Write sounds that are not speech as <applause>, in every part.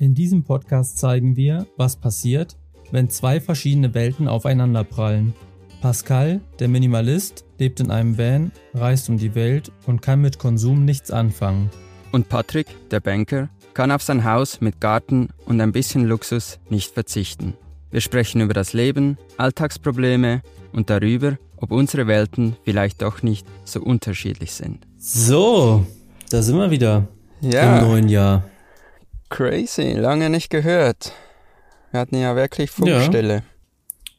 In diesem Podcast zeigen wir, was passiert, wenn zwei verschiedene Welten aufeinanderprallen. Pascal, der Minimalist, lebt in einem Van, reist um die Welt und kann mit Konsum nichts anfangen. Und Patrick, der Banker, kann auf sein Haus mit Garten und ein bisschen Luxus nicht verzichten. Wir sprechen über das Leben, Alltagsprobleme und darüber, ob unsere Welten vielleicht doch nicht so unterschiedlich sind. So, da sind wir wieder Ja, im neuen Jahr. Crazy, lange nicht gehört. Wir hatten ja wirklich Funkstelle.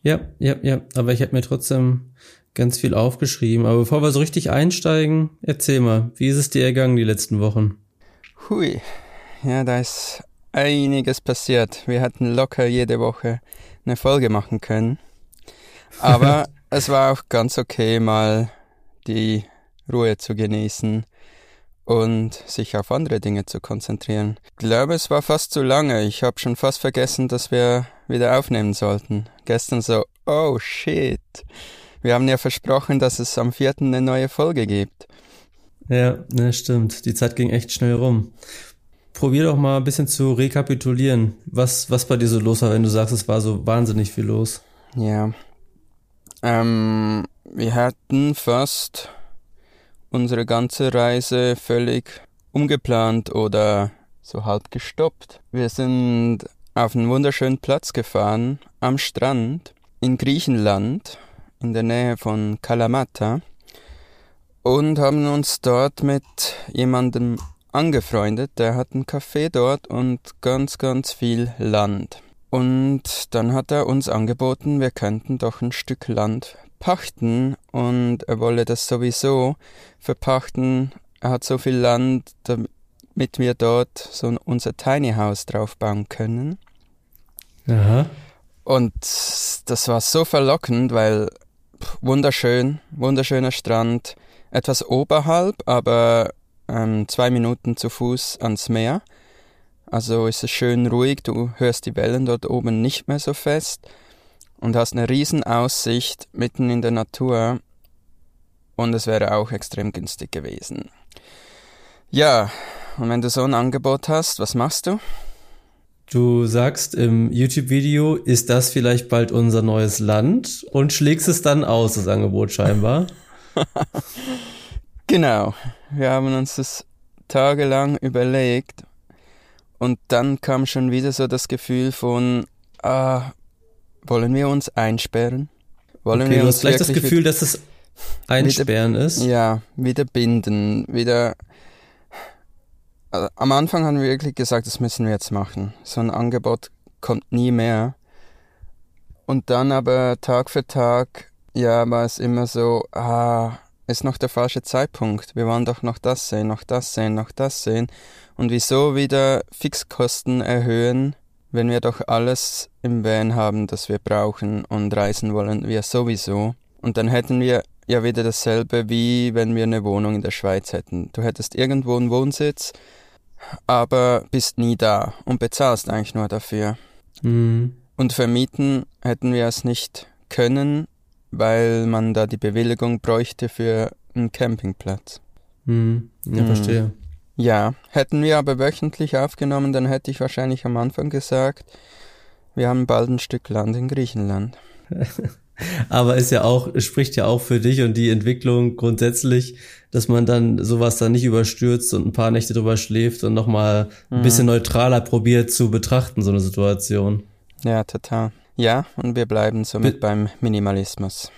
Ja, ja, ja, aber ich habe mir trotzdem ganz viel aufgeschrieben. Aber bevor wir so richtig einsteigen, erzähl mal, wie ist es dir ergangen die letzten Wochen? Hui, ja, da ist einiges passiert. Wir hätten locker jede Woche eine Folge machen können. Aber <laughs> es war auch ganz okay, mal die Ruhe zu genießen und sich auf andere Dinge zu konzentrieren. Ich glaube, es war fast zu lange. Ich habe schon fast vergessen, dass wir wieder aufnehmen sollten. Gestern so, oh shit. Wir haben ja versprochen, dass es am vierten eine neue Folge gibt. Ja, ne, stimmt. Die Zeit ging echt schnell rum. Probier doch mal ein bisschen zu rekapitulieren, was, was bei dir so los war, wenn du sagst, es war so wahnsinnig viel los. Ja. Ähm, wir hatten fast unsere ganze Reise völlig umgeplant oder so halb gestoppt. Wir sind auf einen wunderschönen Platz gefahren am Strand in Griechenland in der Nähe von Kalamata und haben uns dort mit jemandem angefreundet, der hat einen Café dort und ganz, ganz viel Land. Und dann hat er uns angeboten, wir könnten doch ein Stück Land pachten und er wolle das sowieso verpachten. Er hat so viel Land, damit wir dort so unser Tiny House drauf bauen können. Aha. Und das war so verlockend, weil pff, wunderschön, wunderschöner Strand, etwas oberhalb, aber ähm, zwei Minuten zu Fuß ans Meer. Also ist es schön ruhig, du hörst die Wellen dort oben nicht mehr so fest und hast eine riesen Aussicht mitten in der Natur und es wäre auch extrem günstig gewesen. Ja, und wenn du so ein Angebot hast, was machst du? Du sagst im YouTube-Video, ist das vielleicht bald unser neues Land und schlägst es dann aus, das Angebot scheinbar. <laughs> Genau, wir haben uns das tagelang überlegt und dann kam schon wieder so das Gefühl von, ah, wollen wir uns einsperren? Wollen okay, wir du uns hast vielleicht das Gefühl, dass es einsperren ist. Ja, wieder binden, wieder. Also, am Anfang haben wir wirklich gesagt, das müssen wir jetzt machen. So ein Angebot kommt nie mehr. Und dann aber Tag für Tag, ja, war es immer so, ah, ist noch der falsche Zeitpunkt. Wir wollen doch noch das sehen, noch das sehen, noch das sehen. Und wieso wieder Fixkosten erhöhen, wenn wir doch alles im Van haben, das wir brauchen und reisen wollen wir sowieso. Und dann hätten wir ja wieder dasselbe, wie wenn wir eine Wohnung in der Schweiz hätten. Du hättest irgendwo einen Wohnsitz, aber bist nie da und bezahlst eigentlich nur dafür. Mhm. Und vermieten hätten wir es nicht können, weil man da die Bewilligung bräuchte für einen Campingplatz. Mhm. Ja, Mhm. verstehe. Ja, hätten wir aber wöchentlich aufgenommen, dann hätte ich wahrscheinlich am Anfang gesagt, wir haben bald ein Stück Land in Griechenland. <laughs> Aber ist ja auch, es spricht ja auch für dich und die Entwicklung grundsätzlich, dass man dann sowas dann nicht überstürzt und ein paar Nächte drüber schläft und nochmal ein Mhm. bisschen neutraler probiert zu betrachten, so eine Situation. Ja, total. Ja, und wir bleiben somit Bi- beim Minimalismus.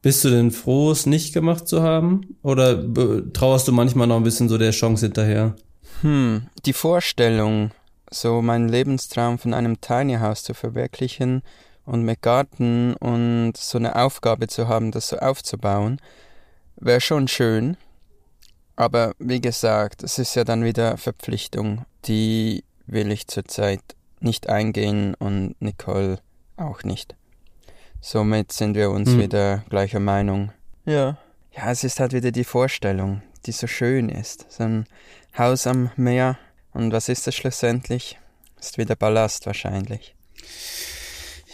Bist du denn froh, es nicht gemacht zu haben? Oder trauerst du manchmal noch ein bisschen so der Chance hinterher? Hm, die Vorstellung, so meinen Lebenstraum von einem Tiny House zu verwirklichen und mit Garten und so eine Aufgabe zu haben, das so aufzubauen, wäre schon schön. Aber wie gesagt, es ist ja dann wieder Verpflichtung, die will ich zurzeit nicht eingehen und Nicole auch nicht. Somit sind wir uns Hm. wieder gleicher Meinung. Ja. Ja, es ist halt wieder die Vorstellung, die so schön ist. So ein Haus am Meer. Und was ist das schlussendlich? Ist wieder Ballast wahrscheinlich.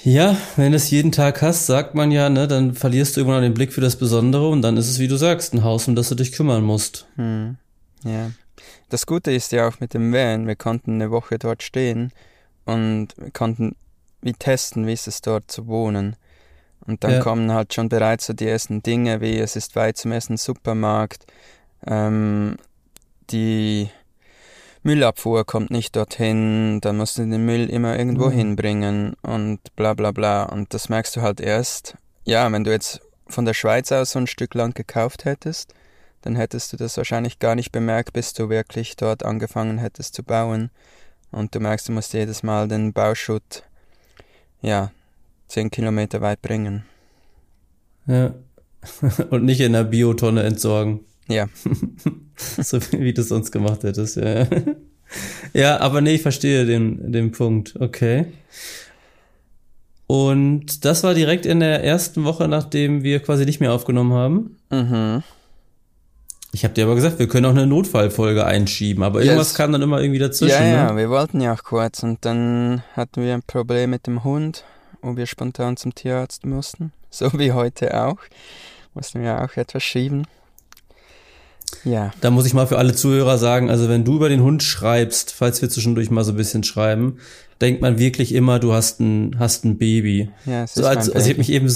Ja, wenn du es jeden Tag hast, sagt man ja, ne, dann verlierst du irgendwann den Blick für das Besondere und dann ist es, wie du sagst, ein Haus, um das du dich kümmern musst. Hm. Ja. Das Gute ist ja auch mit dem Van, wir konnten eine Woche dort stehen und wir konnten wie testen, wie ist es dort zu wohnen. Und dann ja. kommen halt schon bereits so die ersten Dinge, wie es ist weit zum ersten Supermarkt, ähm, die Müllabfuhr kommt nicht dorthin, dann musst du den Müll immer irgendwo mhm. hinbringen und bla bla bla. Und das merkst du halt erst, ja, wenn du jetzt von der Schweiz aus so ein Stück Land gekauft hättest, dann hättest du das wahrscheinlich gar nicht bemerkt, bis du wirklich dort angefangen hättest zu bauen. Und du merkst, du musst jedes Mal den Bauschutt, ja, zehn Kilometer weit bringen. Ja. <laughs> Und nicht in der Biotonne entsorgen. Ja. <laughs> so wie du es sonst gemacht hättest, ja. <laughs> ja, aber nee, ich verstehe den, den Punkt. Okay. Und das war direkt in der ersten Woche, nachdem wir quasi nicht mehr aufgenommen haben. Mhm. Ich habe dir aber gesagt, wir können auch eine Notfallfolge einschieben, aber irgendwas yes. kam dann immer irgendwie dazwischen. Ja, ja, ne? wir wollten ja auch kurz und dann hatten wir ein Problem mit dem Hund, wo wir spontan zum Tierarzt mussten. <laughs> So wie heute auch. Mussten wir auch etwas schieben. Ja. Da muss ich mal für alle Zuhörer sagen, also wenn du über den Hund schreibst, falls wir zwischendurch mal so ein bisschen schreiben, denkt man wirklich immer, du hast ein, hast ein Baby. Ja, es so als, also ich habe mich eben,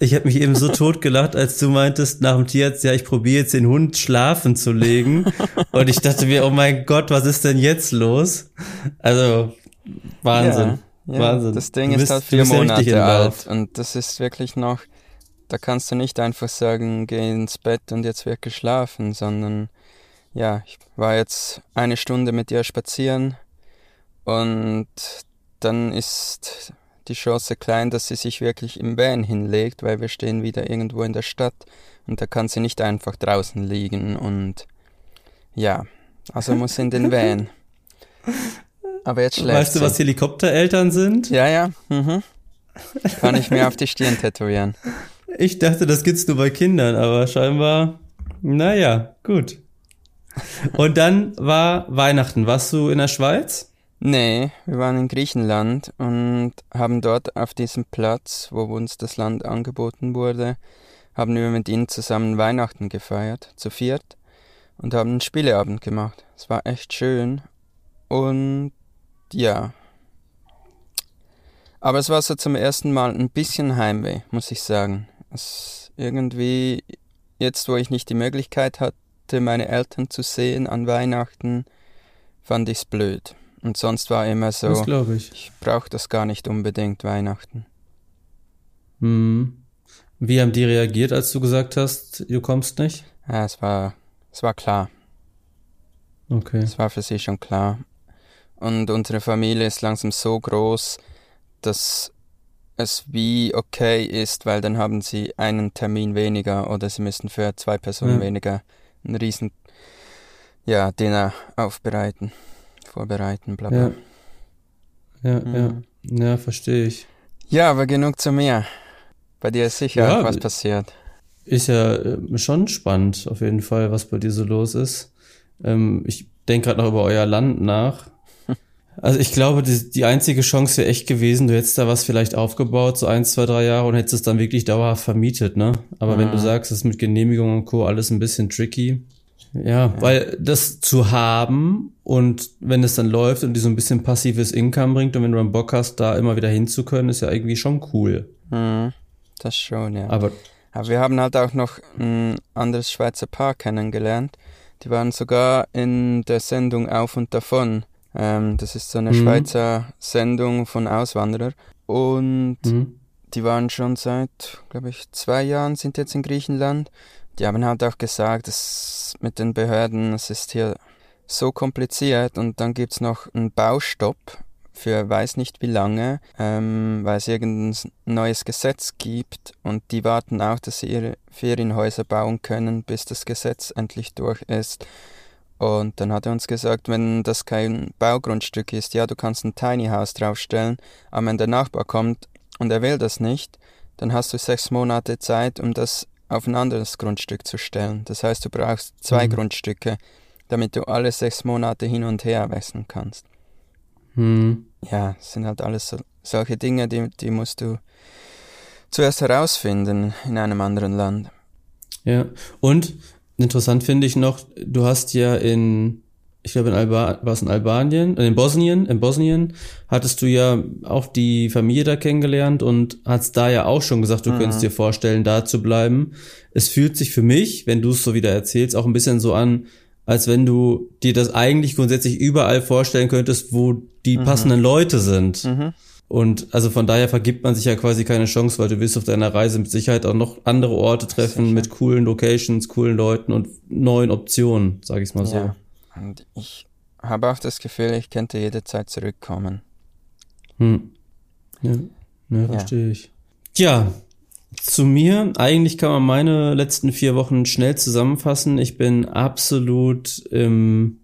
ich habe mich eben so <laughs> totgelacht, als du meintest nach dem Tierarzt, ja, ich probiere jetzt den Hund schlafen zu legen. <laughs> Und ich dachte mir, oh mein Gott, was ist denn jetzt los? Also, Wahnsinn. Ja, ja, Wahnsinn. Das Ding bist, ist halt vier Monate alt und das ist wirklich noch da kannst du nicht einfach sagen, geh ins Bett und jetzt wird geschlafen, sondern ja, ich war jetzt eine Stunde mit ihr spazieren und dann ist die Chance klein, dass sie sich wirklich im Van hinlegt, weil wir stehen wieder irgendwo in der Stadt und da kann sie nicht einfach draußen liegen und ja, also muss in den <laughs> Van. Aber jetzt schläft Weißt du, was Helikoptereltern sind? Ja, ja. Mhm. Kann ich mir auf die Stirn tätowieren. Ich dachte, das gibt's nur bei Kindern, aber scheinbar, naja, gut. Und dann war Weihnachten. Warst du in der Schweiz? Nee, wir waren in Griechenland und haben dort auf diesem Platz, wo uns das Land angeboten wurde, haben wir mit ihnen zusammen Weihnachten gefeiert, zu viert, und haben einen Spieleabend gemacht. Es war echt schön und ja. Aber es war so zum ersten Mal ein bisschen Heimweh, muss ich sagen. Es irgendwie, jetzt wo ich nicht die Möglichkeit hatte, meine Eltern zu sehen an Weihnachten, fand ich's blöd. Und sonst war immer so, das ich, ich brauche das gar nicht unbedingt Weihnachten. Hm. Wie haben die reagiert, als du gesagt hast, du kommst nicht? Ja, es war, es war klar. Okay. Es war für sie schon klar. Und unsere Familie ist langsam so groß, dass es wie okay ist, weil dann haben sie einen Termin weniger oder sie müssen für zwei Personen ja. weniger ein riesen ja, Dinner aufbereiten, vorbereiten, bla bla. Ja, ja, mhm. ja. ja verstehe ich. Ja, aber genug zu mir. Bei dir ist sicher ja, was passiert. Ist ja äh, schon spannend, auf jeden Fall, was bei dir so los ist. Ähm, ich denke gerade noch über euer Land nach. Also ich glaube, die, die einzige Chance wäre echt gewesen, du hättest da was vielleicht aufgebaut, so eins, zwei, drei Jahre und hättest es dann wirklich dauerhaft vermietet, ne? Aber mhm. wenn du mhm. sagst, das ist mit Genehmigung und Co. alles ein bisschen tricky. Ja, ja, weil das zu haben und wenn es dann läuft und die so ein bisschen passives Income bringt und wenn du dann Bock hast, da immer wieder hinzukönnen, ist ja irgendwie schon cool. Mhm. Das schon, ja. Aber, Aber wir haben halt auch noch ein anderes Schweizer Paar kennengelernt. Die waren sogar in der Sendung Auf und Davon ähm, das ist so eine mhm. Schweizer Sendung von Auswanderern. Und mhm. die waren schon seit, glaube ich, zwei Jahren sind jetzt in Griechenland. Die haben halt auch gesagt, dass mit den Behörden, es ist hier so kompliziert und dann gibt's noch einen Baustopp für weiß nicht wie lange, ähm, weil es irgendein neues Gesetz gibt und die warten auch, dass sie ihre Ferienhäuser bauen können, bis das Gesetz endlich durch ist. Und dann hat er uns gesagt, wenn das kein Baugrundstück ist, ja, du kannst ein Tiny House draufstellen, aber wenn der Nachbar kommt und er will das nicht, dann hast du sechs Monate Zeit, um das auf ein anderes Grundstück zu stellen. Das heißt, du brauchst zwei mhm. Grundstücke, damit du alle sechs Monate hin und her wechseln kannst. Mhm. Ja, es sind halt alles so, solche Dinge, die, die musst du zuerst herausfinden in einem anderen Land. Ja, und Interessant finde ich noch, du hast ja in ich glaube in Alba war es in Albanien, in Bosnien, in Bosnien hattest du ja auch die Familie da kennengelernt und hast da ja auch schon gesagt, du mhm. könntest dir vorstellen, da zu bleiben. Es fühlt sich für mich, wenn du es so wieder erzählst, auch ein bisschen so an, als wenn du dir das eigentlich grundsätzlich überall vorstellen könntest, wo die mhm. passenden Leute sind. Mhm. Und also von daher vergibt man sich ja quasi keine Chance, weil du wirst auf deiner Reise mit Sicherheit auch noch andere Orte treffen mit coolen Locations, coolen Leuten und neuen Optionen, sage ich mal so. Ja. Und ich habe auch das Gefühl, ich könnte jederzeit zurückkommen. Hm. Ja, ja verstehe ja. ich. Tja, zu mir, eigentlich kann man meine letzten vier Wochen schnell zusammenfassen. Ich bin absolut im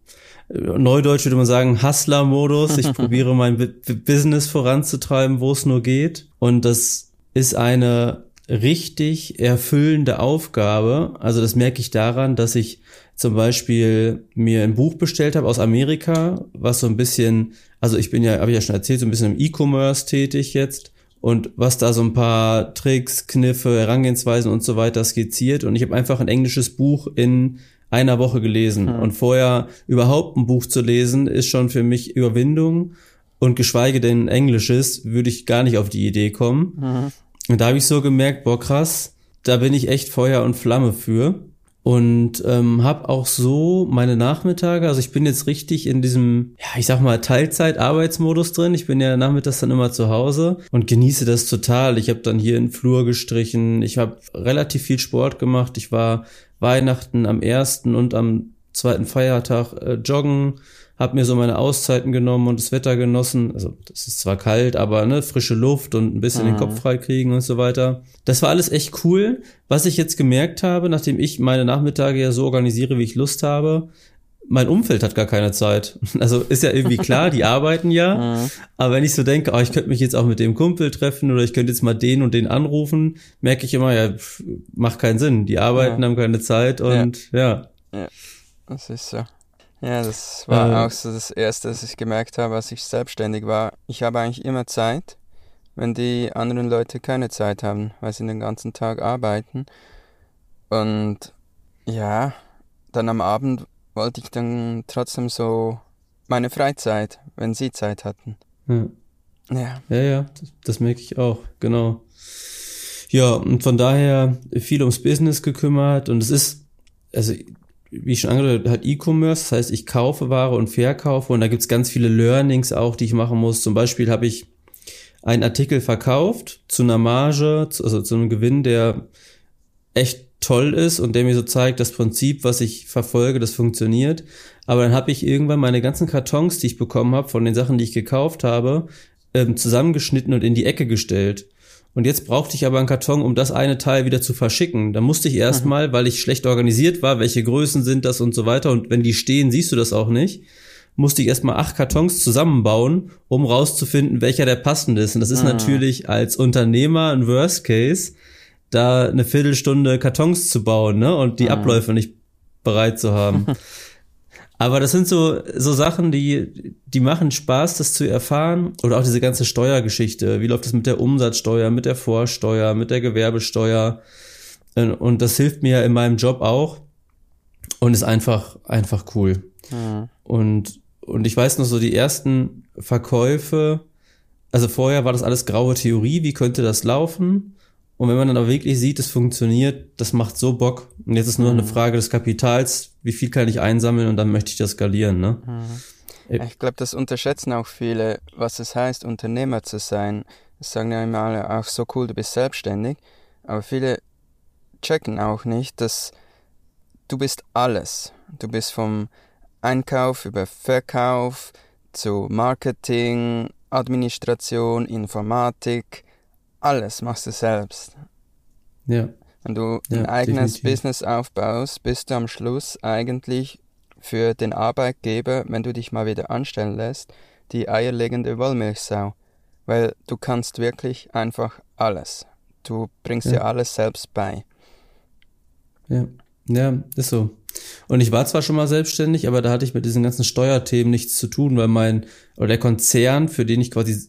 Neudeutsch würde man sagen Hustler-Modus. Ich <laughs> probiere mein Business voranzutreiben, wo es nur geht. Und das ist eine richtig erfüllende Aufgabe. Also das merke ich daran, dass ich zum Beispiel mir ein Buch bestellt habe aus Amerika, was so ein bisschen, also ich bin ja, habe ich ja schon erzählt, so ein bisschen im E-Commerce tätig jetzt und was da so ein paar Tricks, Kniffe, Herangehensweisen und so weiter skizziert. Und ich habe einfach ein englisches Buch in einer Woche gelesen. Hm. Und vorher überhaupt ein Buch zu lesen, ist schon für mich Überwindung. Und geschweige denn Englisches, würde ich gar nicht auf die Idee kommen. Mhm. Und da habe ich so gemerkt, boah krass, da bin ich echt Feuer und Flamme für und ähm, habe auch so meine Nachmittage, also ich bin jetzt richtig in diesem, ja, ich sag mal Teilzeit-Arbeitsmodus drin. Ich bin ja nachmittags dann immer zu Hause und genieße das total. Ich habe dann hier in Flur gestrichen, ich habe relativ viel Sport gemacht. Ich war Weihnachten am ersten und am zweiten Feiertag äh, joggen, habe mir so meine Auszeiten genommen und das Wetter genossen. Also das ist zwar kalt, aber ne, frische Luft und ein bisschen mhm. den Kopf frei kriegen und so weiter. Das war alles echt cool. Was ich jetzt gemerkt habe, nachdem ich meine Nachmittage ja so organisiere, wie ich Lust habe, mein Umfeld hat gar keine Zeit. <laughs> Also ist ja irgendwie klar, die arbeiten ja. <laughs> Mhm. Aber wenn ich so denke, oh, ich könnte mich jetzt auch mit dem Kumpel treffen oder ich könnte jetzt mal den und den anrufen, merke ich immer, ja, pff, macht keinen Sinn. Die arbeiten, ja. haben keine Zeit und ja. ja. Ja, das ist so. Ja, das war äh, auch so das Erste, was ich gemerkt habe, als ich selbstständig war. Ich habe eigentlich immer Zeit, wenn die anderen Leute keine Zeit haben, weil sie den ganzen Tag arbeiten. Und ja, dann am Abend wollte ich dann trotzdem so meine Freizeit, wenn sie Zeit hatten. Ja. Ja, ja, ja das, das merke ich auch, genau. Ja, und von daher viel ums Business gekümmert und es ist, also wie ich schon angedeutet halt E-Commerce, das heißt, ich kaufe Ware und verkaufe und da gibt's ganz viele Learnings auch, die ich machen muss. Zum Beispiel habe ich einen Artikel verkauft zu einer Marge, also zu einem Gewinn, der echt toll ist und der mir so zeigt, das Prinzip, was ich verfolge, das funktioniert. Aber dann habe ich irgendwann meine ganzen Kartons, die ich bekommen habe, von den Sachen, die ich gekauft habe, ähm, zusammengeschnitten und in die Ecke gestellt. Und jetzt brauchte ich aber einen Karton, um das eine Teil wieder zu verschicken. Da musste ich erstmal, mhm. weil ich schlecht organisiert war, welche Größen sind das und so weiter. Und wenn die stehen, siehst du das auch nicht. Musste ich erstmal acht Kartons zusammenbauen, um rauszufinden, welcher der passende ist. Und das ist mhm. natürlich als Unternehmer ein Worst Case, da eine Viertelstunde Kartons zu bauen, ne? Und die mhm. Abläufe nicht bereit zu haben. <laughs> Aber das sind so, so Sachen, die, die machen Spaß, das zu erfahren. Oder auch diese ganze Steuergeschichte. Wie läuft es mit der Umsatzsteuer, mit der Vorsteuer, mit der Gewerbesteuer? Und das hilft mir in meinem Job auch. Und ist einfach, einfach cool. Mhm. Und, und ich weiß noch so, die ersten Verkäufe, also vorher war das alles graue Theorie, wie könnte das laufen? Und wenn man dann aber wirklich sieht, es funktioniert, das macht so Bock. Und jetzt ist nur mhm. eine Frage des Kapitals, wie viel kann ich einsammeln und dann möchte ich das skalieren. Ne? Mhm. Ich glaube, das unterschätzen auch viele, was es heißt, Unternehmer zu sein. Das sagen ja immer alle, auch so cool, du bist selbstständig. Aber viele checken auch nicht, dass du bist alles. Du bist vom Einkauf über Verkauf zu Marketing, Administration, Informatik, alles machst du selbst. Ja. Wenn du ja, ein eigenes definitiv. Business aufbaust, bist du am Schluss eigentlich für den Arbeitgeber, wenn du dich mal wieder anstellen lässt, die eierlegende Wollmilchsau. Weil du kannst wirklich einfach alles. Du bringst ja. dir alles selbst bei. Ja, ja, ist so. Und ich war zwar schon mal selbstständig, aber da hatte ich mit diesen ganzen Steuerthemen nichts zu tun, weil mein, oder der Konzern, für den ich quasi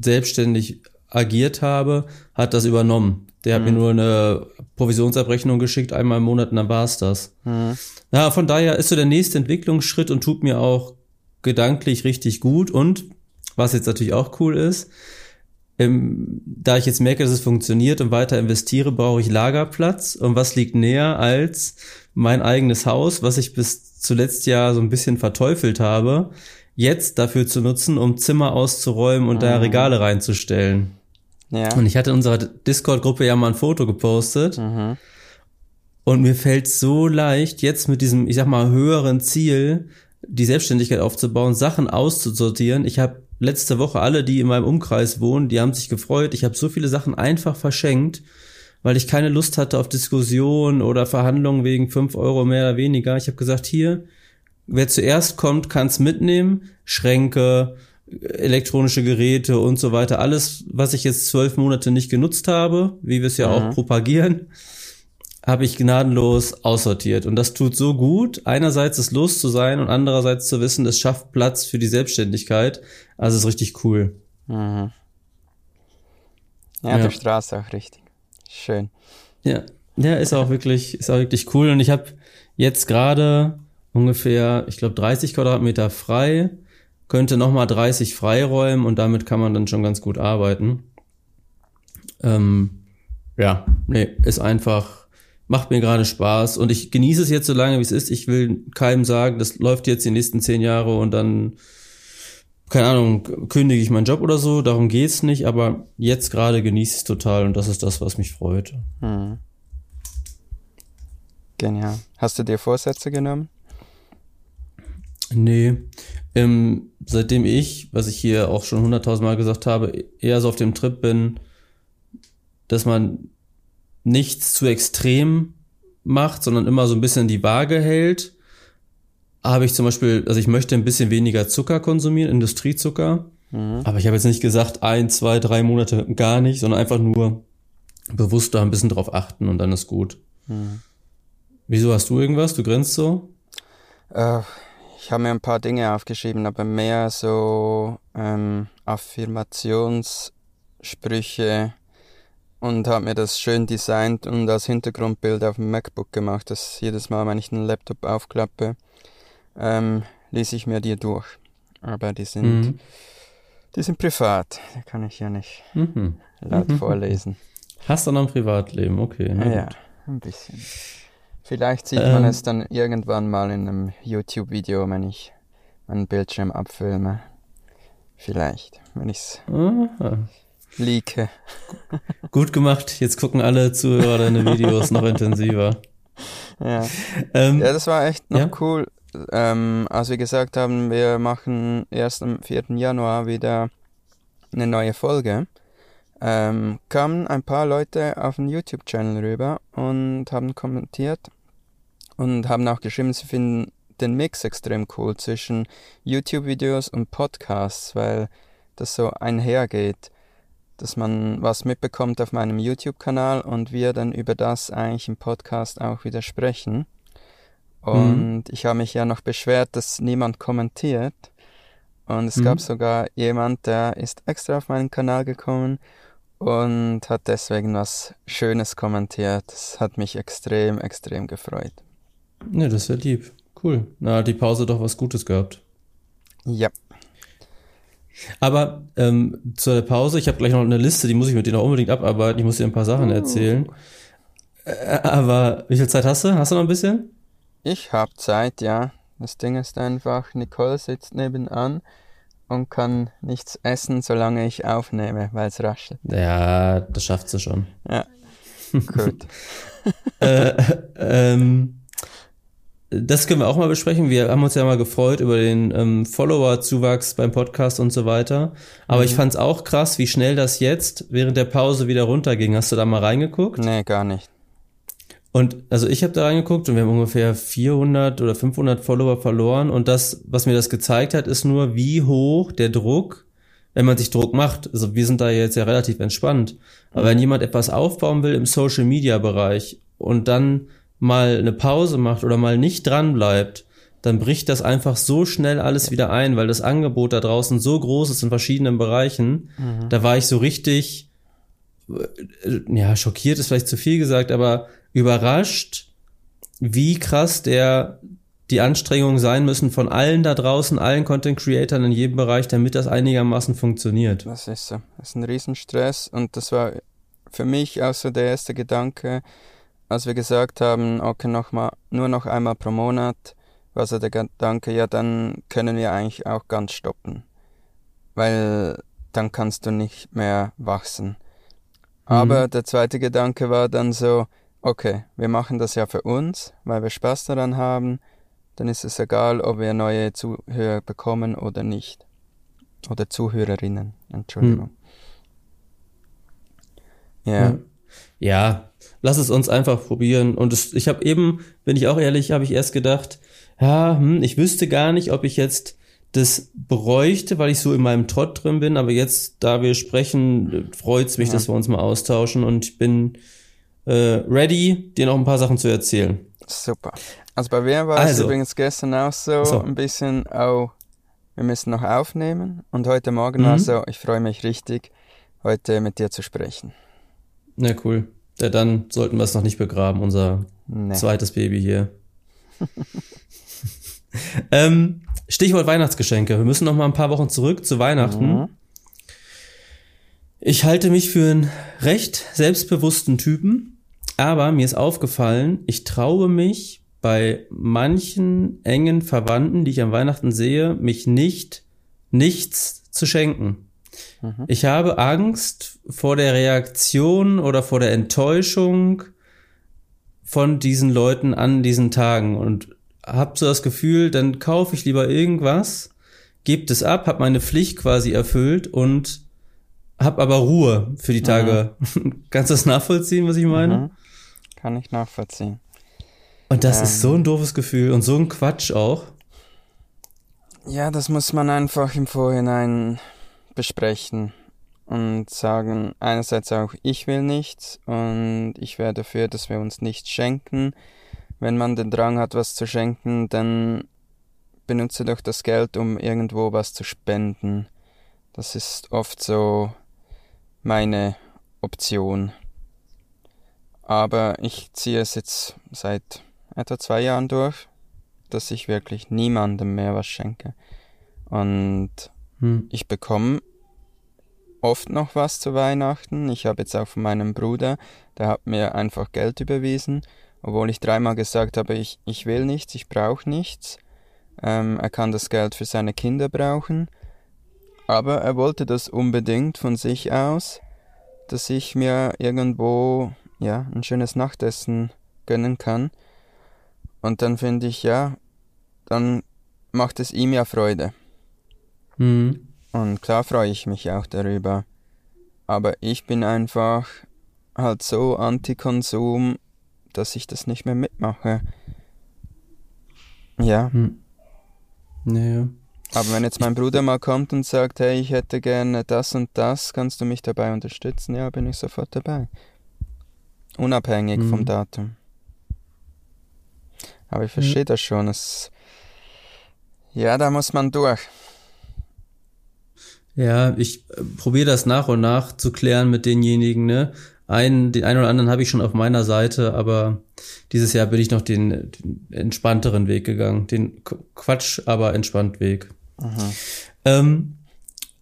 selbstständig agiert habe, hat das übernommen. Der hat mir nur eine Provisionsabrechnung geschickt, einmal im Monat und dann war's das. Mhm. Ja, von daher ist so der nächste Entwicklungsschritt und tut mir auch gedanklich richtig gut. Und was jetzt natürlich auch cool ist, ähm, da ich jetzt merke, dass es funktioniert und weiter investiere, brauche ich Lagerplatz. Und was liegt näher als mein eigenes Haus, was ich bis zuletzt ja so ein bisschen verteufelt habe, jetzt dafür zu nutzen, um Zimmer auszuräumen und da Mhm. Regale reinzustellen. Ja. Und ich hatte in unserer Discord-Gruppe ja mal ein Foto gepostet. Mhm. Und mir fällt so leicht, jetzt mit diesem, ich sag mal, höheren Ziel, die Selbstständigkeit aufzubauen, Sachen auszusortieren. Ich habe letzte Woche alle, die in meinem Umkreis wohnen, die haben sich gefreut. Ich habe so viele Sachen einfach verschenkt, weil ich keine Lust hatte auf Diskussionen oder Verhandlungen wegen fünf Euro mehr oder weniger. Ich habe gesagt, hier, wer zuerst kommt, kann's mitnehmen. Schränke, elektronische Geräte und so weiter. Alles, was ich jetzt zwölf Monate nicht genutzt habe, wie wir es ja auch propagieren, habe ich gnadenlos aussortiert. Und das tut so gut, einerseits es los zu sein und andererseits zu wissen, es schafft Platz für die Selbstständigkeit. Also es ist richtig cool. Mhm. Ja, Ja. du strahlst auch richtig. Schön. Ja, ja, ist auch wirklich, ist auch wirklich cool. Und ich habe jetzt gerade ungefähr, ich glaube, 30 Quadratmeter frei, könnte nochmal 30 freiräumen und damit kann man dann schon ganz gut arbeiten. Ähm, ja, nee, ist einfach, macht mir gerade Spaß und ich genieße es jetzt so lange, wie es ist. Ich will keinem sagen, das läuft jetzt die nächsten zehn Jahre und dann, keine Ahnung, kündige ich meinen Job oder so. Darum geht's nicht, aber jetzt gerade genieße ich es total und das ist das, was mich freut. Mhm. Genial. Hast du dir Vorsätze genommen? Nee. Ähm, seitdem ich, was ich hier auch schon hunderttausend Mal gesagt habe, eher so auf dem Trip bin, dass man nichts zu extrem macht, sondern immer so ein bisschen die Waage hält, habe ich zum Beispiel, also ich möchte ein bisschen weniger Zucker konsumieren, Industriezucker, aber ich habe jetzt nicht gesagt, ein, zwei, drei Monate gar nicht, sondern einfach nur bewusst da ein bisschen drauf achten und dann ist gut. Wieso hast du irgendwas? Du grinst so? Äh, ich habe mir ein paar Dinge aufgeschrieben, aber mehr so ähm, Affirmationssprüche und habe mir das schön designt und als Hintergrundbild auf dem MacBook gemacht, dass jedes Mal, wenn ich den Laptop aufklappe, ähm, lese ich mir die durch. Aber die sind, Mhm. die sind privat, die kann ich ja nicht Mhm. laut Mhm. vorlesen. Hast du noch ein Privatleben, okay. Ja, ein bisschen. Vielleicht sieht man Ähm. es dann irgendwann mal in einem YouTube-Video, wenn ich meinen Bildschirm abfilme. Vielleicht, wenn ich es leake. Gut gemacht, jetzt gucken alle Zuhörer deine Videos noch intensiver. <laughs> Ja. Ähm, ja, das war echt noch Ja. cool. Ähm, als wir gesagt haben, wir machen erst am 4. Januar wieder eine neue Folge, ähm, kamen ein paar Leute auf den YouTube-Channel rüber und haben kommentiert und haben auch geschrieben, sie finden den Mix extrem cool zwischen YouTube-Videos und Podcasts, weil das so einhergeht, dass man was mitbekommt auf meinem YouTube-Kanal und wir dann über das eigentlich im Podcast auch wieder sprechen. Und ich habe mich ja noch beschwert, dass niemand kommentiert. Und es Mhm. gab sogar jemand, der ist extra auf meinen Kanal gekommen und hat deswegen was Schönes kommentiert. Das hat mich extrem, extrem gefreut. ja, das ist ja lieb. Cool. Na, hat die Pause doch was Gutes gehabt. Ja. Aber ähm, zur Pause, ich habe gleich noch eine Liste, die muss ich mit dir noch unbedingt abarbeiten. Ich muss dir ein paar Sachen erzählen. Äh, aber wie viel Zeit hast du? Hast du noch ein bisschen? Ich habe Zeit, ja. Das Ding ist einfach, Nicole sitzt nebenan und kann nichts essen, solange ich aufnehme, weil es raschelt. Ja, das schafft sie schon. Ja. <laughs> Gut. äh, ähm, das können wir auch mal besprechen. Wir haben uns ja mal gefreut über den ähm, Follower-Zuwachs beim Podcast und so weiter. Aber ich fand es auch krass, wie schnell das jetzt während der Pause wieder runterging. Hast du da mal reingeguckt? nee, gar nicht. Und also ich habe da reingeguckt und wir haben ungefähr 400 oder 500 Follower verloren. Und das, was mir das gezeigt hat, ist nur, wie hoch der Druck, wenn man sich Druck macht. Also wir sind da jetzt ja relativ entspannt. Aber wenn jemand etwas aufbauen will im Social Media Bereich und dann mal eine Pause macht oder mal nicht dran bleibt, dann bricht das einfach so schnell alles wieder ein, weil das Angebot da draußen so groß ist in verschiedenen Bereichen. Da war ich so richtig, äh, ja, schockiert ist vielleicht zu viel gesagt, aber überrascht, wie krass der die Anstrengungen sein müssen von allen da draußen, allen Content Creatern in jedem Bereich, damit das einigermaßen funktioniert. Das ist so. Das ist ein Riesenstress und das war für mich auch so der erste Gedanke, als wir gesagt haben, okay, noch mal, nur noch einmal pro Monat, war so der Gedanke, ja, dann können wir eigentlich auch ganz stoppen. Weil dann kannst du nicht mehr wachsen. Aber mhm. der zweite Gedanke war dann so, okay, wir machen das ja für uns, weil wir Spaß daran haben, dann ist es egal, ob wir neue Zuhörer bekommen oder nicht. Oder Zuhörerinnen, Entschuldigung. Hm. Ja. Ja, lass es uns einfach probieren. Und es, ich habe eben, bin ich auch ehrlich, habe ich erst gedacht, ja, hm, ich wüsste gar nicht, ob ich jetzt das bräuchte, weil ich so in meinem Trott drin bin. Aber jetzt, da wir sprechen, freut's mich, ja. dass wir uns mal austauschen. Und ich bin äh, ready, dir noch ein paar Sachen zu erzählen. Super. Also bei mir war also. es übrigens gestern auch so, so, ein bisschen, oh, wir müssen noch aufnehmen. Und heute Morgen mhm. war es so, ich freue mich richtig, heute mit dir zu sprechen. Na cool. Ja, dann sollten wir es noch nicht begraben, unser nee. zweites Baby hier. <laughs> ähm, Stichwort Weihnachtsgeschenke. Wir müssen noch mal ein paar Wochen zurück zu Weihnachten. Mhm. Ich halte mich für einen recht selbstbewussten Typen, aber mir ist aufgefallen, ich traue mich bei manchen engen Verwandten, die ich an Weihnachten sehe, mich nicht nichts zu schenken. Mhm. Ich habe Angst vor der Reaktion oder vor der Enttäuschung von diesen Leuten an diesen Tagen und habe so das Gefühl, dann kaufe ich lieber irgendwas, gebe es ab, habe meine Pflicht quasi erfüllt und hab aber Ruhe für die Tage. Mhm. <laughs> Kannst du das nachvollziehen, was ich meine? Mhm. Kann ich nachvollziehen. Und das ähm, ist so ein doofes Gefühl und so ein Quatsch auch. Ja, das muss man einfach im Vorhinein besprechen und sagen, einerseits auch, ich will nichts und ich wäre dafür, dass wir uns nichts schenken. Wenn man den Drang hat, was zu schenken, dann benutze doch das Geld, um irgendwo was zu spenden. Das ist oft so meine Option. Aber ich ziehe es jetzt seit etwa zwei Jahren durch, dass ich wirklich niemandem mehr was schenke. Und hm. ich bekomme oft noch was zu Weihnachten. Ich habe jetzt auch von meinem Bruder, der hat mir einfach Geld überwiesen, obwohl ich dreimal gesagt habe, ich, ich will nichts, ich brauche nichts. Ähm, er kann das Geld für seine Kinder brauchen. Aber er wollte das unbedingt von sich aus, dass ich mir irgendwo ja ein schönes Nachtessen gönnen kann. Und dann finde ich, ja, dann macht es ihm ja Freude. Mhm. Und klar freue ich mich auch darüber. Aber ich bin einfach halt so anti-Konsum, dass ich das nicht mehr mitmache. Ja. Hm. Naja. Aber wenn jetzt mein Bruder mal kommt und sagt, hey, ich hätte gerne das und das, kannst du mich dabei unterstützen? Ja, bin ich sofort dabei. Unabhängig mhm. vom Datum. Aber ich verstehe mhm. das schon. Es, ja, da muss man durch. Ja, ich äh, probiere das nach und nach zu klären mit denjenigen, ne? Einen, den einen oder anderen habe ich schon auf meiner Seite, aber dieses Jahr bin ich noch den, den entspannteren Weg gegangen. Den Quatsch, aber entspannt Weg. Ähm,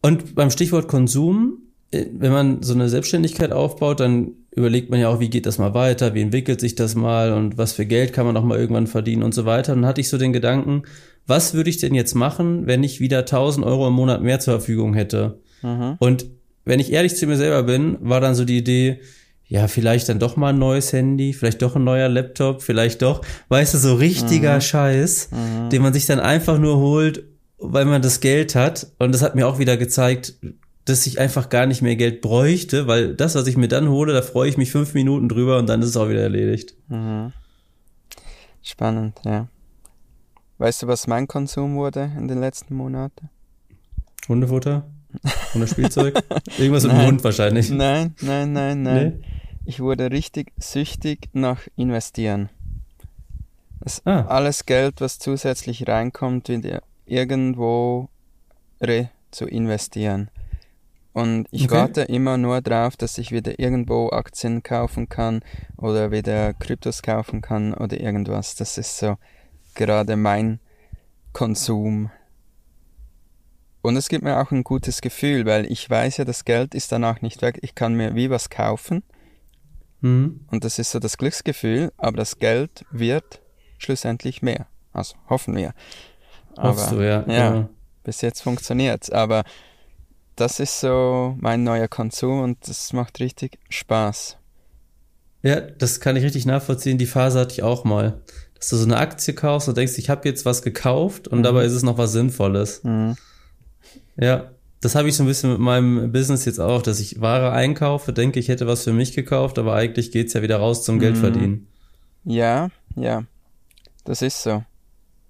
und beim Stichwort Konsum, äh, wenn man so eine Selbstständigkeit aufbaut, dann überlegt man ja auch, wie geht das mal weiter, wie entwickelt sich das mal und was für Geld kann man auch mal irgendwann verdienen und so weiter. Und dann hatte ich so den Gedanken, was würde ich denn jetzt machen, wenn ich wieder 1000 Euro im Monat mehr zur Verfügung hätte? Mhm. Und wenn ich ehrlich zu mir selber bin, war dann so die Idee, ja, vielleicht dann doch mal ein neues Handy, vielleicht doch ein neuer Laptop, vielleicht doch, weißt du, so richtiger mhm. Scheiß, mhm. den man sich dann einfach nur holt, weil man das Geld hat. Und das hat mir auch wieder gezeigt, dass ich einfach gar nicht mehr Geld bräuchte, weil das, was ich mir dann hole, da freue ich mich fünf Minuten drüber und dann ist es auch wieder erledigt. Mhm. Spannend, ja. Weißt du, was mein Konsum wurde in den letzten Monaten? Hundefutter? Hundespielzeug? <laughs> Irgendwas mit dem Hund wahrscheinlich. Nein, nein, nein, nein. Nee? Ich wurde richtig süchtig nach Investieren. Ah. Alles Geld, was zusätzlich reinkommt, wieder irgendwo re zu investieren. Und ich Okay. warte immer nur drauf, dass ich wieder irgendwo Aktien kaufen kann oder wieder Kryptos kaufen kann oder irgendwas. Das ist so gerade mein Konsum. Und es gibt mir auch ein gutes Gefühl, weil ich weiß ja, das Geld ist danach nicht weg. Ich kann mir wie was kaufen Mhm. und das ist so das Glücksgefühl, aber das Geld wird schlussendlich mehr. Also hoffen wir. Hoffst Aber du, ja. ja. bis jetzt funktioniert's. Aber das ist so mein neuer Konsum und das macht richtig Spaß. Ja, das kann ich richtig nachvollziehen. Die Phase hatte ich auch mal. Dass du so eine Aktie kaufst und denkst, ich habe jetzt was gekauft und Mhm. dabei ist es noch was Sinnvolles. Mhm. Ja, das habe ich so ein bisschen mit meinem Business jetzt auch, dass ich Ware einkaufe, denke, ich hätte was für mich gekauft, aber eigentlich geht's ja wieder raus zum Geld Mhm. verdienen. Ja, ja, das ist so.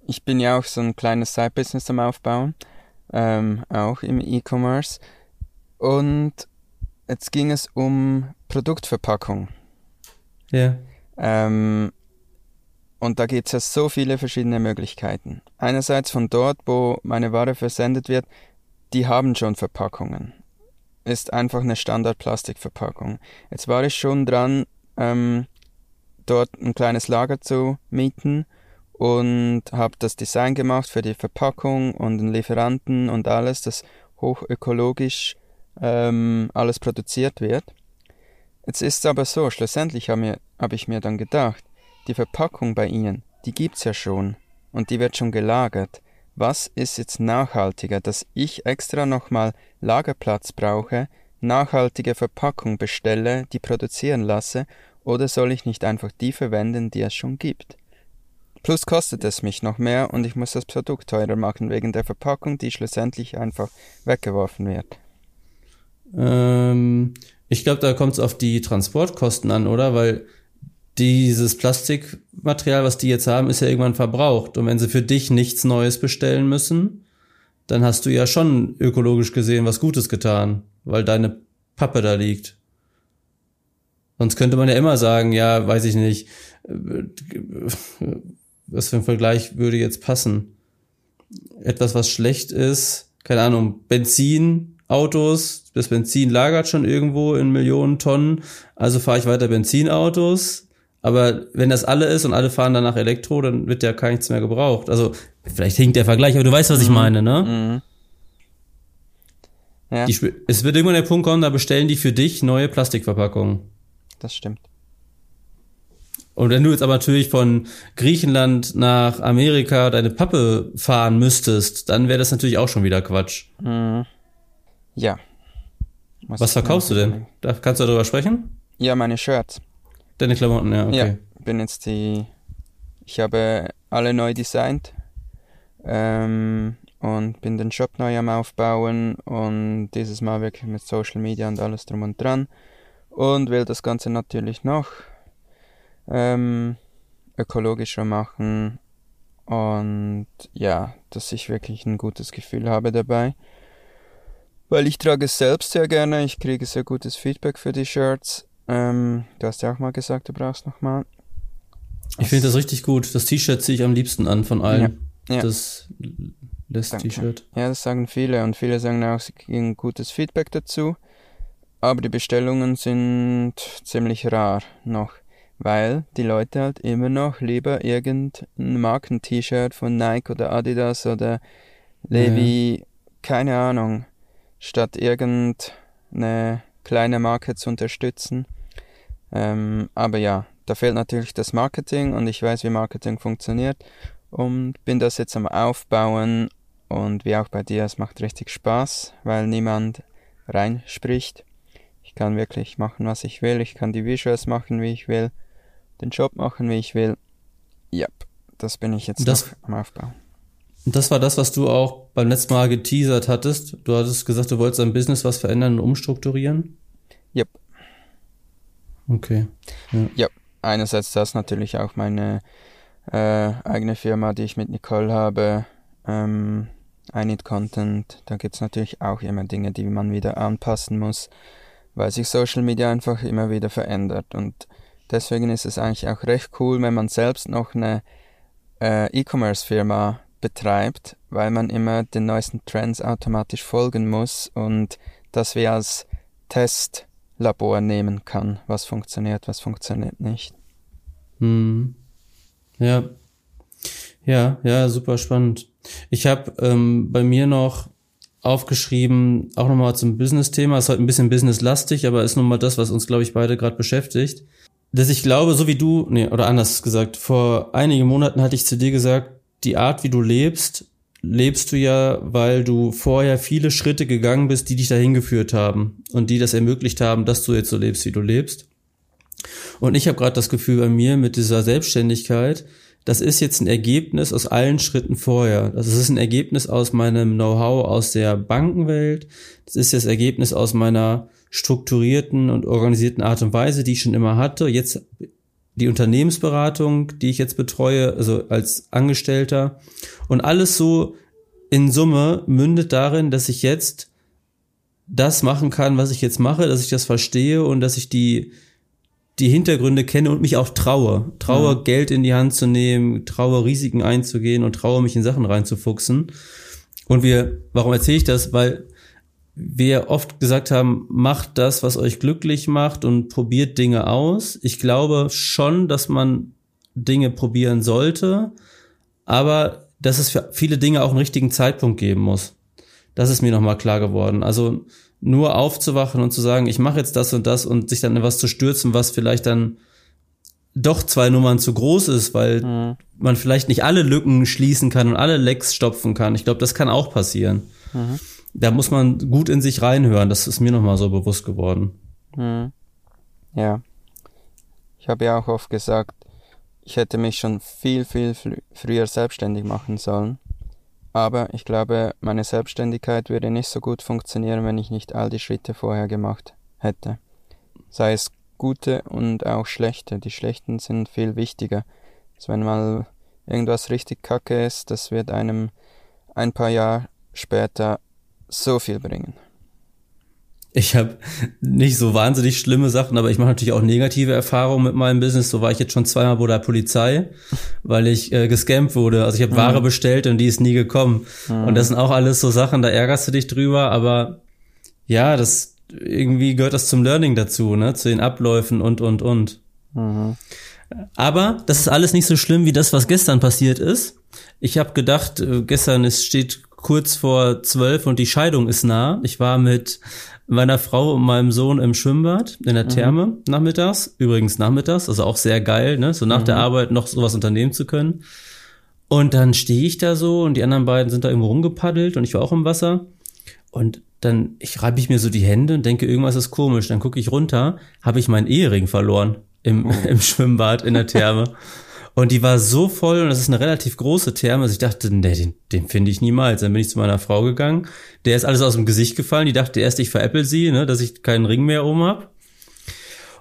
Ich bin ja auch so ein kleines Side-Business am Aufbauen, ähm, auch im E-Commerce. Und jetzt ging es um Produktverpackung. Ja. Ähm, und da gibt es ja so viele verschiedene Möglichkeiten. Einerseits von dort, wo meine Ware versendet wird, die haben schon Verpackungen. Ist einfach eine Standard-Plastikverpackung. Jetzt war ich schon dran, ähm, dort ein kleines Lager zu mieten und habe das Design gemacht für die Verpackung und den Lieferanten und alles, das hochökologisch ähm, alles produziert wird. Jetzt ist es aber so, schlussendlich habe hab ich mir dann gedacht, die Verpackung bei Ihnen, die gibt's ja schon und die wird schon gelagert. Was ist jetzt nachhaltiger, dass ich extra nochmal Lagerplatz brauche, nachhaltige Verpackung bestelle, die produzieren lasse, oder soll ich nicht einfach die verwenden, die es schon gibt? Plus kostet es mich noch mehr und ich muss das Produkt teurer machen wegen der Verpackung, die schlussendlich einfach weggeworfen wird. Ähm, ich glaube, da kommt es auf die Transportkosten an, oder? Weil dieses Plastikmaterial, was die jetzt haben, ist ja irgendwann verbraucht. Und wenn sie für dich nichts Neues bestellen müssen, dann hast du ja schon ökologisch gesehen was Gutes getan, weil deine Pappe da liegt. Sonst könnte man ja immer sagen, ja, weiß ich nicht, äh, was für ein Vergleich würde jetzt passen? Etwas, was schlecht ist, keine Ahnung, Benzinautos, das Benzin lagert schon irgendwo in Millionen Tonnen, also fahre ich weiter Benzinautos. Aber wenn das alle ist und alle fahren danach Elektro, dann wird ja gar nichts mehr gebraucht. Also vielleicht hinkt der Vergleich, aber du weißt, was ich meine, ne? Mhm. Ja, Die, es wird irgendwann der Punkt kommen, da bestellen die für dich neue Plastikverpackungen. das stimmt. Und wenn du jetzt aber natürlich von Griechenland nach Amerika deine Pappe fahren müsstest, dann wäre das natürlich auch schon wieder Quatsch. Mhm. Ja. Was mir verkaufst du denn? Da, kannst du darüber sprechen? Ja, meine Shirts. Deine Klamotten, ja, okay. Ja, bin jetzt die. Ich habe alle neu designt ähm, und bin den Shop neu am Aufbauen und dieses Mal wirklich mit Social Media und alles drum und dran und will das Ganze natürlich noch ähm, ökologischer machen und ja, dass ich wirklich ein gutes Gefühl habe dabei. Weil ich trage es selbst sehr gerne, ich kriege sehr gutes Feedback für die Shirts. Ähm, du hast ja auch mal gesagt, du brauchst nochmal. Ich finde das richtig gut. Das T-Shirt ziehe ich am liebsten an von allen. Ja, ja. Das Danke. T-Shirt. Ja, das sagen viele und viele sagen auch, sie kriegen gutes Feedback dazu. Aber die Bestellungen sind ziemlich rar noch, weil die Leute halt immer noch lieber irgendein Marken-T-Shirt von Nike oder Adidas oder Levi, keine Ahnung, statt irgendeine kleine Marke zu unterstützen. Ähm, aber ja, da fehlt natürlich das Marketing und ich weiß, wie Marketing funktioniert und bin das jetzt am Aufbauen und wie auch bei dir, es macht richtig Spaß, weil niemand reinspricht. Ich kann wirklich machen, was ich will. Ich kann die Visuals machen, wie ich will. Den Job machen, wie ich will. Ja, das bin ich jetzt Das- noch am Aufbauen. Und das war das, was du auch beim letzten Mal geteasert hattest. Du hattest gesagt, du wolltest dein Business was verändern und umstrukturieren. Yep. Okay. Einerseits das natürlich auch meine äh, eigene Firma, die ich mit Nicole habe. Ähm, I Need Content. Da gibt's natürlich auch immer Dinge, die man wieder anpassen muss, weil sich Social Media einfach immer wieder verändert. Und deswegen ist es eigentlich auch recht cool, wenn man selbst noch eine äh, E-Commerce-Firma betreibt, weil man immer den neuesten Trends automatisch folgen muss und das wir als Testlabor nehmen kann, was funktioniert, was funktioniert nicht. Hm. Ja. Ja, ja, super spannend. Ich habe ähm, bei mir noch aufgeschrieben, auch nochmal zum Business-Thema, ist heute ein bisschen businesslastig, aber ist nun mal das, was uns, glaube ich, beide gerade beschäftigt. Dass ich glaube, so wie du, nee, oder anders gesagt, vor einigen Monaten hatte ich zu dir gesagt, die Art, wie du lebst, lebst du ja, weil du vorher viele Schritte gegangen bist, die dich dahin geführt haben und die das ermöglicht haben, dass du jetzt so lebst, wie du lebst. Und ich habe gerade das Gefühl bei mir mit dieser Selbstständigkeit, das ist jetzt ein Ergebnis aus allen Schritten vorher. Das ist ein Ergebnis aus meinem Know-how aus der Bankenwelt. Das ist das Ergebnis aus meiner strukturierten und organisierten Art und Weise, die ich schon immer hatte. Jetzt die Unternehmensberatung, die ich jetzt betreue, also als Angestellter. Und alles so in Summe mündet darin, dass ich jetzt das machen kann, was ich jetzt mache, dass ich das verstehe und dass ich die die Hintergründe kenne und mich auch traue. Traue, mhm. Geld in die Hand zu nehmen, traue, Risiken einzugehen und traue, mich in Sachen reinzufuchsen. Und wir, warum erzähle ich das? Weil wir oft gesagt haben, macht das, was euch glücklich macht und probiert Dinge aus. Ich glaube schon, dass man Dinge probieren sollte, aber dass es für viele Dinge auch einen richtigen Zeitpunkt geben muss. Das ist mir nochmal klar geworden. Also nur aufzuwachen und zu sagen, ich mache jetzt das und das und sich dann in was zu stürzen, was vielleicht dann doch zwei Nummern zu groß ist, weil mhm. man vielleicht nicht alle Lücken schließen kann und alle Lecks stopfen kann. Ich glaube, das kann auch passieren. Mhm. Da muss man gut in sich reinhören. Das ist mir nochmal so bewusst geworden. Mhm. Ja. Ich habe ja auch oft gesagt, ich hätte mich schon viel, viel früher selbstständig machen sollen. Aber ich glaube, meine Selbstständigkeit würde nicht so gut funktionieren, wenn ich nicht all die Schritte vorher gemacht hätte. Sei es gute und auch schlechte. Die schlechten sind viel wichtiger. Also wenn mal irgendwas richtig kacke ist, das wird einem ein paar Jahre später so viel bringen. Ich habe nicht so wahnsinnig schlimme Sachen, aber ich mache natürlich auch negative Erfahrungen mit meinem Business. So war ich jetzt schon zweimal bei der Polizei, weil ich äh, gescampt wurde. Also ich habe mhm. Ware bestellt und die ist nie gekommen. Mhm. Und das sind auch alles so Sachen, da ärgerst du dich drüber, aber ja, das irgendwie gehört das zum Learning dazu, ne, zu den Abläufen und und und. Mhm. Aber das ist alles nicht so schlimm wie das, was gestern passiert ist. Ich habe gedacht, äh, gestern es steht kurz vor zwölf und die Scheidung ist nah. Ich war mit meiner Frau und meinem Sohn im Schwimmbad in der mhm. Therme mhm. nachmittags. Übrigens nachmittags, also auch sehr geil, ne? So nach mhm. der Arbeit noch sowas unternehmen zu können. Und dann stehe ich da so und die anderen beiden sind da irgendwo rumgepaddelt und ich war auch im Wasser. Und dann ich reibe ich mir so die Hände und denke, irgendwas ist komisch. Dann gucke ich runter, habe ich meinen Ehering verloren im, oh. im Schwimmbad in der Therme. <laughs> Und die war so voll und das ist eine relativ große Therme, dass ich dachte, nee, den, den finde ich niemals. Dann bin ich zu meiner Frau gegangen. Der ist alles aus dem Gesicht gefallen. Die dachte erst, ich veräppel sie, ne, dass ich keinen Ring mehr oben hab.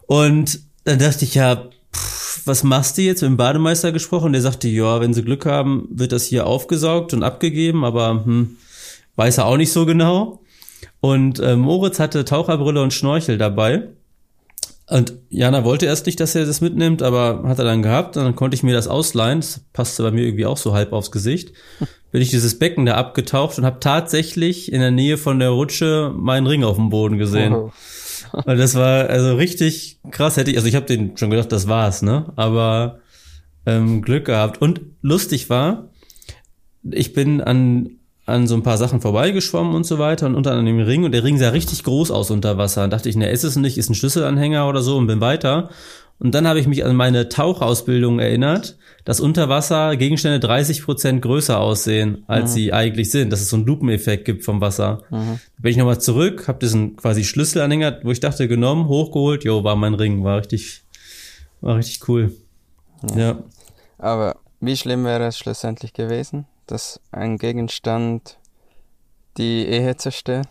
Und dann dachte ich, ja, pff, was machst du jetzt? Mit dem Bademeister gesprochen. Der sagte, ja, wenn sie Glück haben, wird das hier aufgesaugt und abgegeben, aber hm, weiß er auch nicht so genau. Und äh, Moritz hatte Taucherbrille und Schnorchel dabei. Und Jana wollte erst nicht, dass er das mitnimmt, aber hat er dann gehabt und dann konnte ich mir das ausleihen. Das passte bei mir irgendwie auch so halb aufs Gesicht. Bin ich dieses Becken da abgetaucht und habe tatsächlich in der Nähe von der Rutsche meinen Ring auf dem Boden gesehen. Oh. Und das war also richtig krass. Hätte ich, also ich habe den schon gedacht, das war's, ne? Aber ähm, Glück gehabt. Und lustig war, ich bin an an so ein paar Sachen vorbeigeschwommen und so weiter und unter anderem dem Ring und der Ring sah richtig groß aus unter Wasser. Und dachte ich, ne, ist es nicht, ist ein Schlüsselanhänger oder so und bin weiter. Und dann habe ich mich an meine Tauchausbildung erinnert, dass unter Wasser Gegenstände 30 Prozent größer aussehen, als mhm. sie eigentlich sind, dass es so einen Lupeneffekt gibt vom Wasser. Mhm. Bin ich nochmal zurück, habe diesen quasi Schlüsselanhänger, wo ich dachte, genommen, hochgeholt, jo, war mein Ring, war richtig, war richtig cool. ja. ja. Aber wie schlimm wäre es schlussendlich gewesen? Dass ein Gegenstand die Ehe zerstört?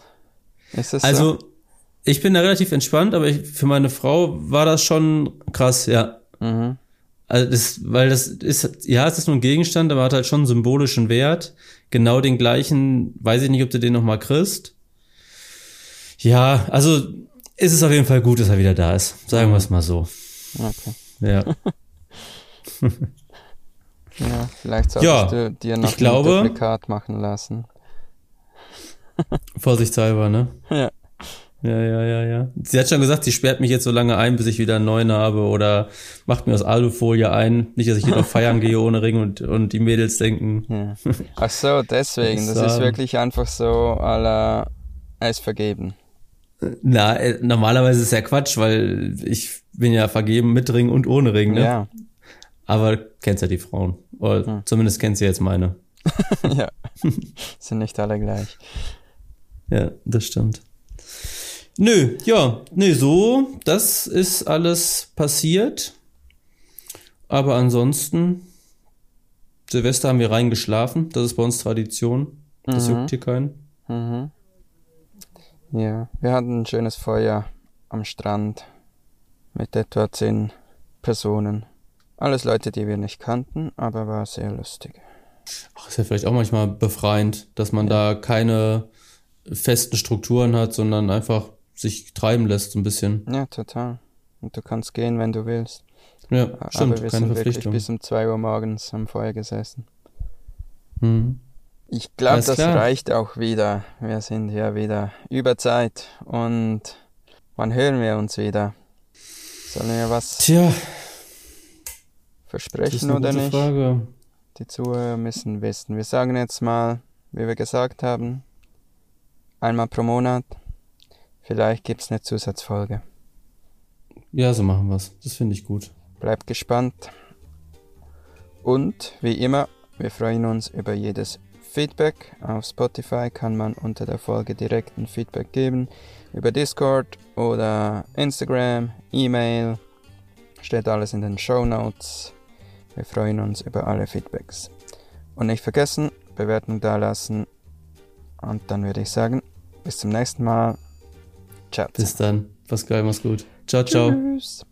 Ist es also, so? ich bin da relativ entspannt, aber ich, für meine Frau war das schon krass, ja. Mhm. Also das, weil das ist, ja, es ist nur ein Gegenstand, aber hat halt schon einen symbolischen Wert. Genau den gleichen, weiß ich nicht, ob du den nochmal kriegst. Ja, also ist es auf jeden Fall gut, dass er wieder da ist. Sagen wir es mal so. Okay. Ja. <laughs> Ja, vielleicht solltest ja, du dir noch ich ein Duplikat machen lassen. <laughs> Vorsichtshalber, ne? Ja. Ja, ja, ja, ja. Sie hat schon gesagt, sie sperrt mich jetzt so lange ein, bis ich wieder einen neuen habe oder macht mir aus Alufolie ein. Nicht, dass ich hier noch <laughs> feiern gehe ohne Ring und, und die Mädels denken. Ja. <laughs> Ach so, deswegen. Das ist wirklich einfach so la Eis vergeben. Na, äh, normalerweise ist ja Quatsch, weil ich bin ja vergeben mit Ring und ohne Ring, ne? Ja. Aber kennst ja die Frauen. Oder hm. zumindest kennst du jetzt meine. <laughs> ja. <laughs> Sind nicht alle gleich. Ja, das stimmt. Nö, ja, nö, so, das ist alles passiert. Aber ansonsten, Silvester haben wir reingeschlafen. Das ist bei uns Tradition. Das mhm. juckt hier keinen. Mhm. Ja, wir hatten ein schönes Feuer am Strand mit etwa zehn Personen. Alles Leute, die wir nicht kannten, aber war sehr lustig. Ach, ist ja vielleicht auch manchmal befreiend, dass man ja. da keine festen Strukturen hat, sondern einfach sich treiben lässt so ein bisschen. Ja, total. Und du kannst gehen, wenn du willst. Ja, stimmt. Aber wir keine sind wirklich bis um zwei Uhr morgens am Feuer gesessen. Mhm. Ich glaube, das klar. reicht auch wieder. Wir sind ja wieder über Zeit. Und wann hören wir uns wieder? Sollen wir was Tja. Versprechen oder nicht? Frage. Die Zuhörer müssen wissen. Wir sagen jetzt mal, wie wir gesagt haben, einmal pro Monat. Vielleicht gibt es eine Zusatzfolge. Ja, so machen wir's. Das finde ich gut. Bleibt gespannt. Und wie immer, wir freuen uns über jedes Feedback. Auf Spotify kann man unter der Folge direkt ein Feedback geben. Über Discord oder Instagram, E-Mail. Steht alles in den Show Notes. Wir freuen uns über alle Feedbacks. Und nicht vergessen, Bewertung dalassen. Und dann würde ich sagen, bis zum nächsten Mal. Ciao. Bis dann. Pascal, mach's gut. Ciao, ciao. Tschüss.